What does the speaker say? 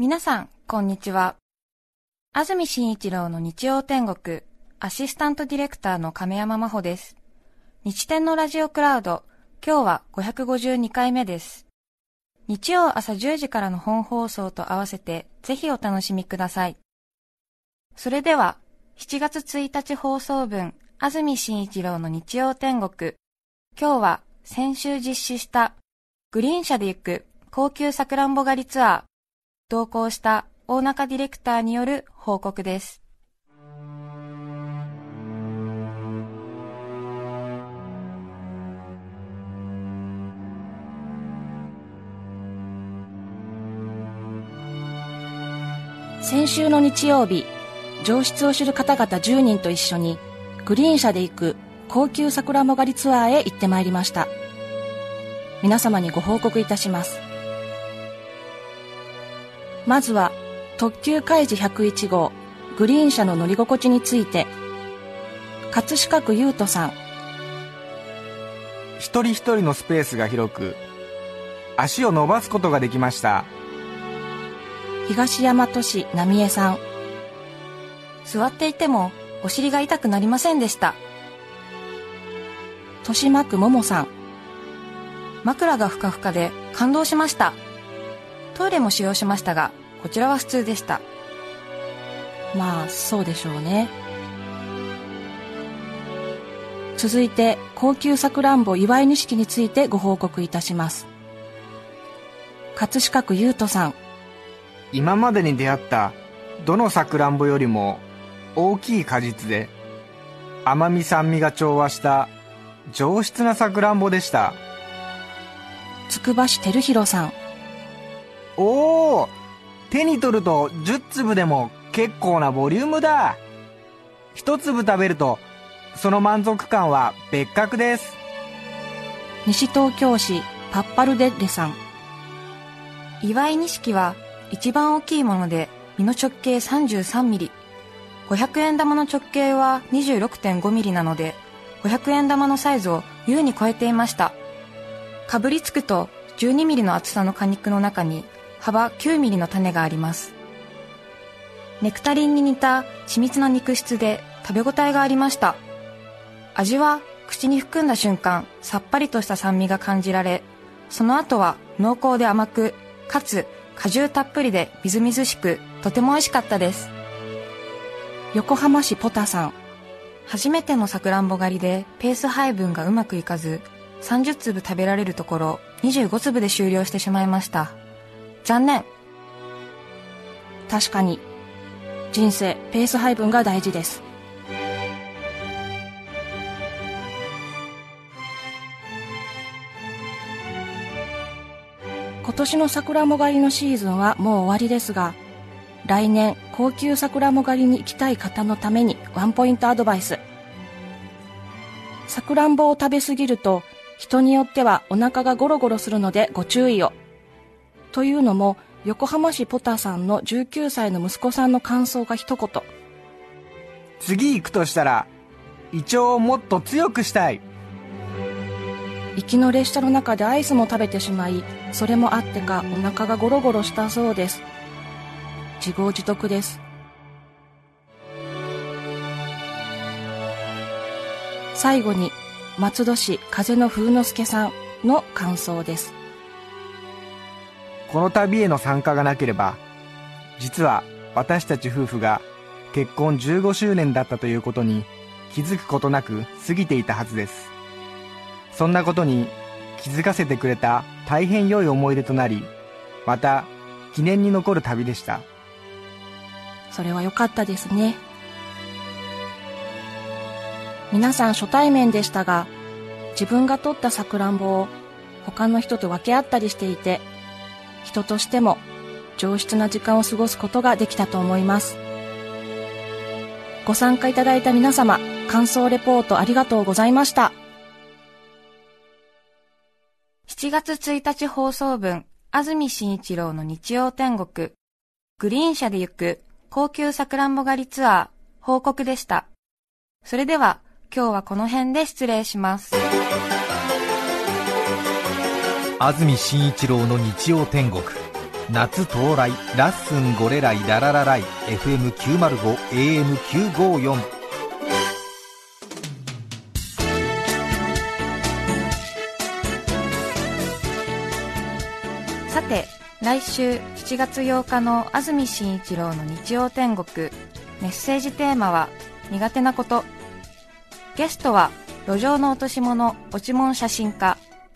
皆さん、こんにちは。安住紳一郎の日曜天国、アシスタントディレクターの亀山真帆です。日天のラジオクラウド、今日は552回目です。日曜朝10時からの本放送と合わせて、ぜひお楽しみください。それでは、7月1日放送分、安住紳一郎の日曜天国、今日は先週実施したグリーン車で行く高級さくらんぼ狩りツアー、同行した大中ディレクターによる報告です。先週の日曜日上質を知る方々10人と一緒にグリーン車で行く高級桜も狩りツアーへ行ってまいりました皆様にご報告いたしますまずは特急開示101号グリーン車の乗り心地について。葛飾区優斗さん。一人一人のスペースが広く足を伸ばすことができました。東大和市浪江さん。座っていてもお尻が痛くなりませんでした。豊島区桃さん。枕がふかふかで感動しました。トイレも使用しましたが、こちらは普通でした。まあそうでしょうね。続いて高級さくらんぼ祝い錦についてご報告いたします。葛飾区優斗さん。今までに出会ったどのさくらんぼよりも大きい果実で甘み酸味が調和した上質なさくらんぼでした。つくば市照弘さんおお手に取ると10粒でも結構なボリュームだ一粒食べるとその満足感は別格です西東京市パッパルデッレさん祝い錦は一番大きいもので、身の直径33ミリ。500円玉の直径は26.5ミリなので、500円玉のサイズを優に超えていました。かぶりつくと12ミリの厚さの果肉の中に幅9ミリの種があります。ネクタリンに似た緻密な肉質で食べ応えがありました。味は口に含んだ瞬間、さっぱりとした酸味が感じられ、その後は濃厚で甘く、かつ果汁たっぷりでみずみずしく、とても美味しかったです。横浜市ポタさん初めてのさくらんぼ狩りでペース配分がうまくいかず、30粒食べられるところ25粒で終了してしまいました。残念。確かに人生ペース配分が大事です。今年の桜も狩りのシーズンはもう終わりですが来年高級桜も狩りに行きたい方のためにワンポイントアドバイス。さくらんぼを食べ過ぎると人によってはお腹がゴロゴロするのでご注意を。というのも横浜市ポタさんの19歳の息子さんの感想が一言。次行くとしたら胃腸をもっと強くしたい。行きの列車の中でアイスも食べてしまいそれもあってかお腹がゴロゴロしたそうです。自業自得です。最後に松戸市風の風之助さんの感想ですこの旅への参加がなければ実は私たち夫婦が結婚15周年だったということに気づくことなく過ぎていたはずです。そんなことに気づかせてくれた大変良い思い出となりまた記念に残る旅でした。それは良かったですね。皆さん初対面でしたが自分が取ったさくらんぼを他の人と分け合ったりしていて人としても上質な時間を過ごすことができたと思いますご参加いただいた皆様感想レポートありがとうございました7月1日放送分、安住紳一郎の日曜天国、グリーン車で行く高級さくらんぼ狩りツアー、報告でした。それでは、今日はこの辺で失礼します。安住紳一郎の日曜天国。夏到来。ラッスンゴレライ。ラララライ。FM905 AM954 さて来週7月8日の安住紳一郎の日曜天国。メッセージテーマは苦手なこと。ゲストは路上の落とし物落ち物写真家。